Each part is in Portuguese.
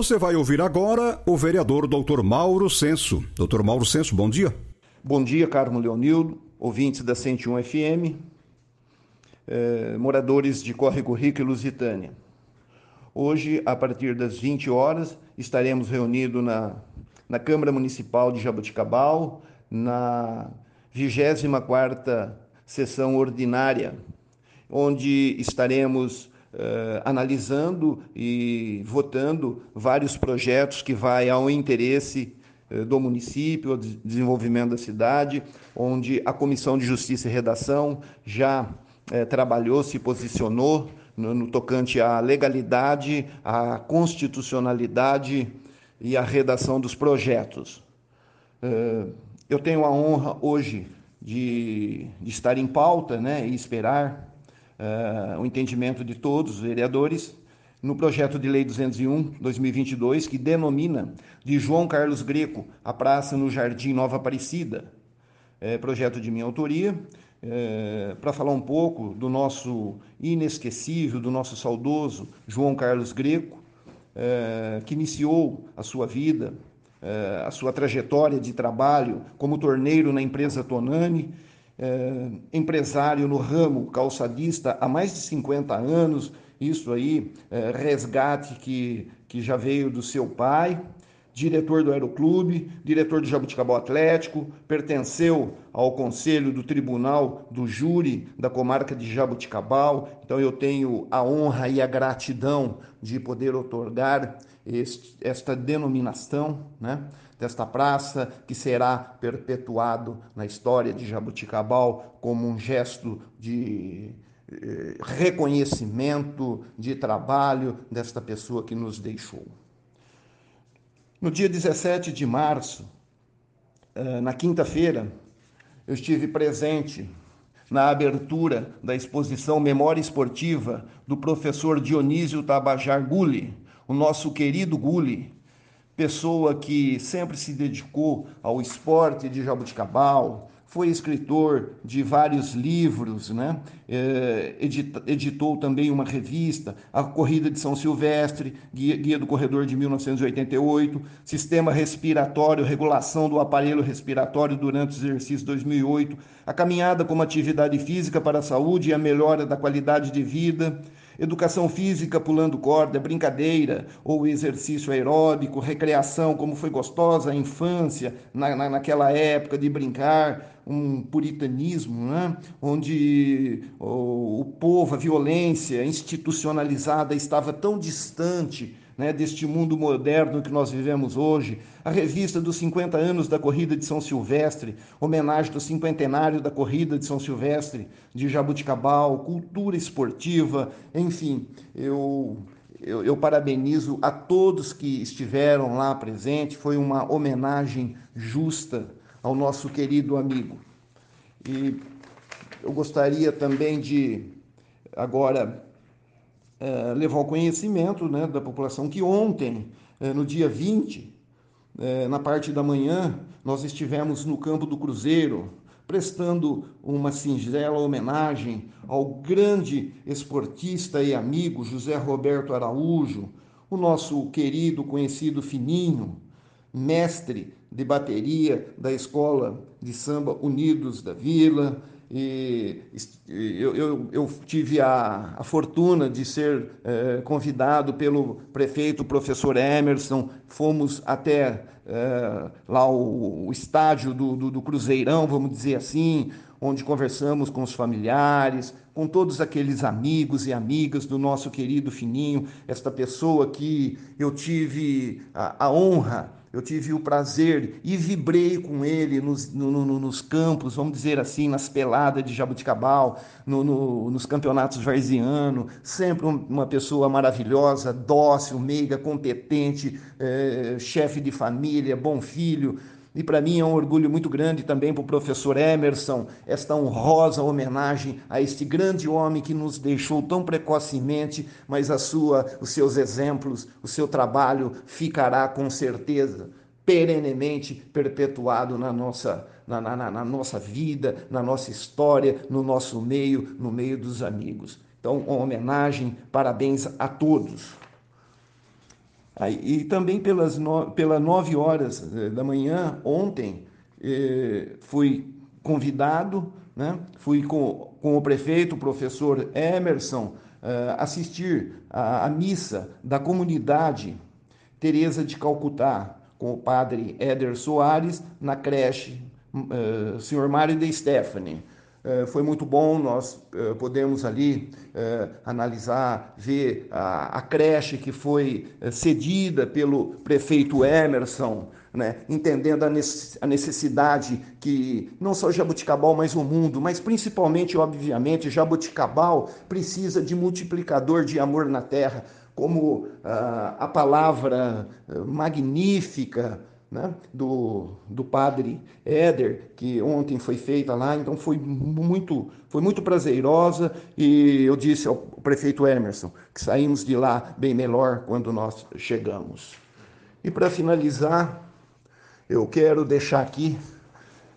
Você vai ouvir agora o vereador Dr. Mauro Senso. Dr. Mauro Senso, bom dia. Bom dia, Carmo Leonildo, ouvintes da 101 FM, eh, moradores de Córrego Rico e Lusitânia. Hoje, a partir das 20 horas, estaremos reunidos na, na Câmara Municipal de Jaboticabal, na 24ª sessão ordinária, onde estaremos Uh, analisando e votando vários projetos que vai ao interesse uh, do município, ao desenvolvimento da cidade, onde a Comissão de Justiça e Redação já uh, trabalhou, se posicionou no, no, tocante à legalidade, à constitucionalidade e à redação dos projetos. eu tenho a honra hoje de, de estar em pauta né, e esperar uh, o entendimento de todos os vereadores no projeto de lei 201/2022 que denomina de João Carlos Greco a praça no Jardim Nova Aparecida. É projeto de minha autoria, é, para falar um pouco do nosso inesquecível, do nosso saudoso João Carlos Greco, é, que iniciou a sua vida, é, a sua trajetória de trabalho como torneiro na empresa Tonani é, empresário no ramo calçadista há mais de 50 anos, isso aí, é, resgate que, que já veio do seu pai, diretor do Aeroclube, diretor do Jabuticabal Atlético, pertenceu ao conselho do tribunal do júri da comarca de Jabuticabal. Então eu tenho a honra e a gratidão de poder otorgar este, esta denominação, né? Desta praça, que será perpetuado na história de Jabuticabal como um gesto de eh, reconhecimento, de trabalho desta pessoa que nos deixou. No dia 17 de março, eh, na quinta-feira, eu estive presente na abertura da exposição Memória Esportiva do professor Dionísio Tabajar Gulli, o nosso querido Gulli, pessoa que sempre se dedicou ao esporte de jabuticabal, foi escritor de vários livros, né? É, editou também uma revista, A Corrida de São Silvestre, Guia, do Corredor de 1988, Sistema Respiratório, Regulação do Aparelho Respiratório durante o exercício 2008, A Caminhada como Atividade Física para a Saúde e a Melhora da Qualidade de Vida, Educação física pulando corda, brincadeira ou exercício aeróbico, recreação, como foi gostosa a infância na, na, naquela época de brincar, um puritanismo, né? onde o, o povo, a violência institucionalizada estava tão distante né, deste mundo moderno que nós vivemos hoje, a revista dos 50 anos da corrida de São Silvestre, homenagem do cinquentenário da corrida de São Silvestre de Jabuticabal, cultura esportiva, enfim, eu, eu, eu parabenizo a todos que estiveram lá presentes, foi uma homenagem justa ao nosso querido amigo. E eu gostaria também de agora é, levar ao conhecimento né, da população que ontem, é, no dia 20, é, na parte da manhã, nós estivemos no campo do Cruzeiro, prestando uma singela homenagem ao grande esportista e amigo José Roberto Araújo, o nosso querido, conhecido Fininho, mestre de bateria da Escola de Samba Unidos da Vila, e eu, eu, eu tive a, a, fortuna de ser é, convidado pelo prefeito, professor Emerson, fomos até é, lá o, o estádio do, do, do, Cruzeirão, vamos dizer assim, onde conversamos com os familiares, com todos aqueles amigos e amigas do nosso querido Fininho, esta pessoa que eu tive a, a honra eu tive o prazer e vibrei com ele nos, no, no, nos campos, vamos dizer assim, nas peladas de Jabuticabal, no, nos campeonatos varziano, sempre uma pessoa maravilhosa, dócil, meiga, competente, é, chefe de família, bom filho. E para mim é um orgulho muito grande também para o professor Emerson, esta honrosa homenagem a este grande homem que nos deixou tão precocemente, mas a sua, os seus exemplos, o seu trabalho ficará com certeza perenemente perpetuado na nossa, na, na, na nossa vida, na nossa história, no nosso meio, no meio dos amigos. Então, uma homenagem, parabéns a todos. E também pelas no, pelas nove horas eh, da manhã, ontem, eh, fui convidado, né? fui com, com o prefeito, o professor Emerson, eh, assistir à, missa da comunidade Teresa de Calcutá, com o padre Éder Soares, na creche uh, Senhor Mário de Stephanie. Eh, foi muito bom, nós uh, podemos ali uh, analisar, ver a, creche que foi cedida pelo prefeito Emerson, né, entendendo a necessidade que não só Jabuticabal, mas o mundo, mas principalmente, obviamente, Jabuticabal precisa de multiplicador de amor na terra, como a palavra magnífica né, do, do padre Éder, que ontem foi feita lá, então foi muito, foi muito prazerosa e eu disse ao prefeito Emerson que saímos de lá bem melhor quando nós chegamos. E para finalizar, eu quero deixar aqui,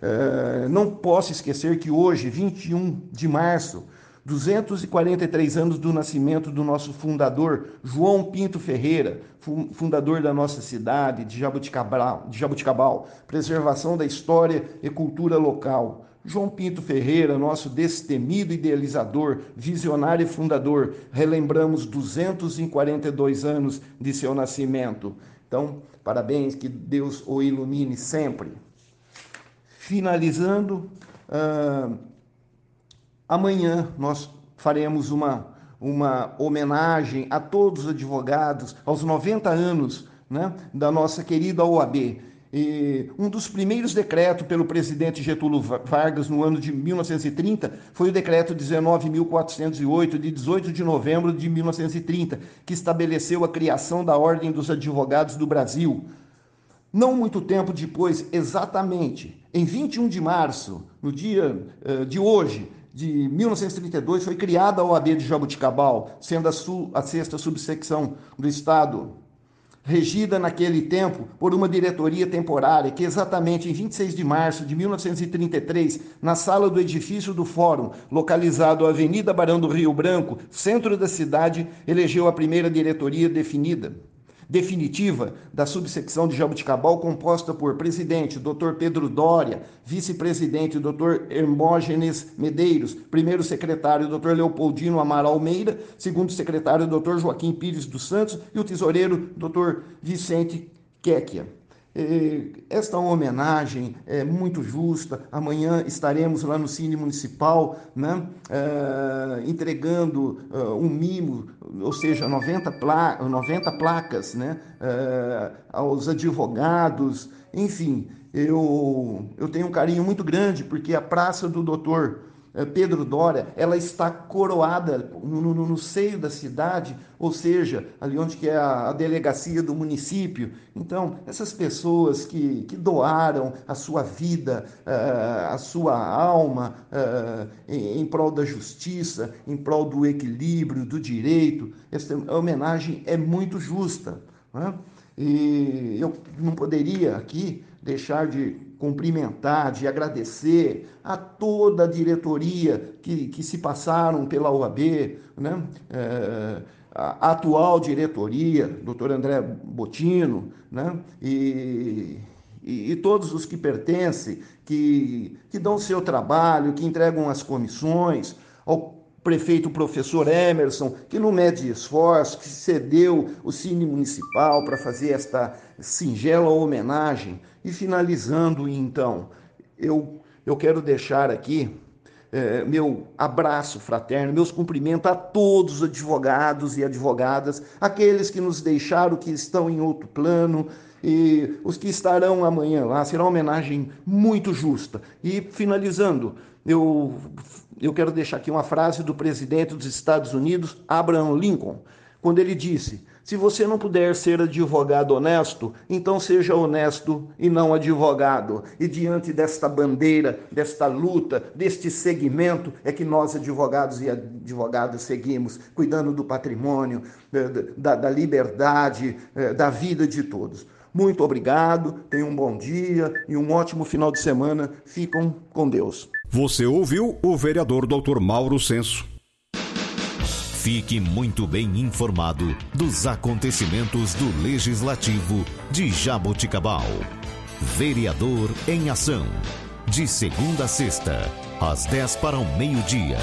é, não posso esquecer que hoje, 21 de março, 243 anos do nascimento do nosso fundador, João Pinto Ferreira, fundador da nossa cidade, de Jabuticabal, de Jabuticabal, preservação da história e cultura local. João Pinto Ferreira, nosso destemido idealizador, visionário e fundador, relembramos 242 anos de seu nascimento. Então, parabéns, que Deus o ilumine sempre. Finalizando, uh, Amanhã nós faremos uma, uma homenagem a todos os advogados, aos 90 anos né, da nossa querida OAB. E um dos primeiros decretos pelo presidente Getúlio Vargas no ano de 1930 foi o decreto 19.408, de 18 de novembro de 1930, que estabeleceu a criação da Ordem dos Advogados do Brasil. Não muito tempo depois, exatamente em 21 de março, no dia uh, de hoje, de 1932 foi criada a OAB de Jabuticabal, sendo a, su, a sexta subsecção do Estado, regida naquele tempo por uma diretoria temporária que exatamente em 26 de março de 1933, na sala do edifício do Fórum, localizado à Avenida Barão do Rio Branco, centro da cidade, elegeu a primeira diretoria definida definitiva da subsecção de Jabuticabal, composta por presidente Dr. Pedro Dória, vice-presidente Dr. Hermógenes Medeiros, primeiro secretário Dr. Leopoldino Amaral Meira, segundo secretário Dr. Joaquim Pires dos Santos e o tesoureiro Dr. Vicente Quequia. Esta homenagem é muito justa. Amanhã estaremos lá no Cine Municipal né, uh, entregando uh, um mimo, ou seja, 90, pla 90 placas né, uh, aos advogados. Enfim, eu, eu tenho um carinho muito grande porque a Praça do Doutor Pedro Dória, ela está coroada no, no, no, seio da cidade, ou seja, ali onde que é a, a, delegacia do município. Então, essas pessoas que, que doaram a sua vida, uh, a sua alma uh, em, em, prol da justiça, em prol do equilíbrio, do direito, essa homenagem é muito justa. Né? E eu não poderia aqui deixar de cumprimentar, de agradecer a toda a diretoria que, que se passaram pela OAB, né? É, a atual diretoria, doutor André Botino, né? e, e, e, todos os que pertencem, que, que dão seu trabalho, que entregam as comissões, ao prefeito professor Emerson, que não mede esforço, que cedeu o Cine Municipal para fazer esta singela homenagem. E finalizando, então, eu, eu quero deixar aqui é, meu abraço fraterno, meus cumprimentos a todos os advogados e advogadas, aqueles que nos deixaram, que estão em outro plano, e os que estarão amanhã lá. Será uma homenagem muito justa. E finalizando, eu, eu quero deixar aqui uma frase do presidente dos Estados Unidos, Abraham Lincoln, quando ele disse: Se você não puder ser advogado honesto, então seja honesto e não advogado. E diante desta bandeira, desta luta, deste segmento, é que nós, advogados e advogadas, seguimos, cuidando do patrimônio, eh, da, da liberdade, eh, da vida de todos. Muito obrigado, tenham um bom dia e um ótimo final de semana. Ficam com Deus. Você ouviu o vereador Dr. Mauro Senso. Fique muito bem informado dos acontecimentos do Legislativo de Jaboticabal. Vereador em Ação. De segunda a sexta, às 10 para o meio-dia.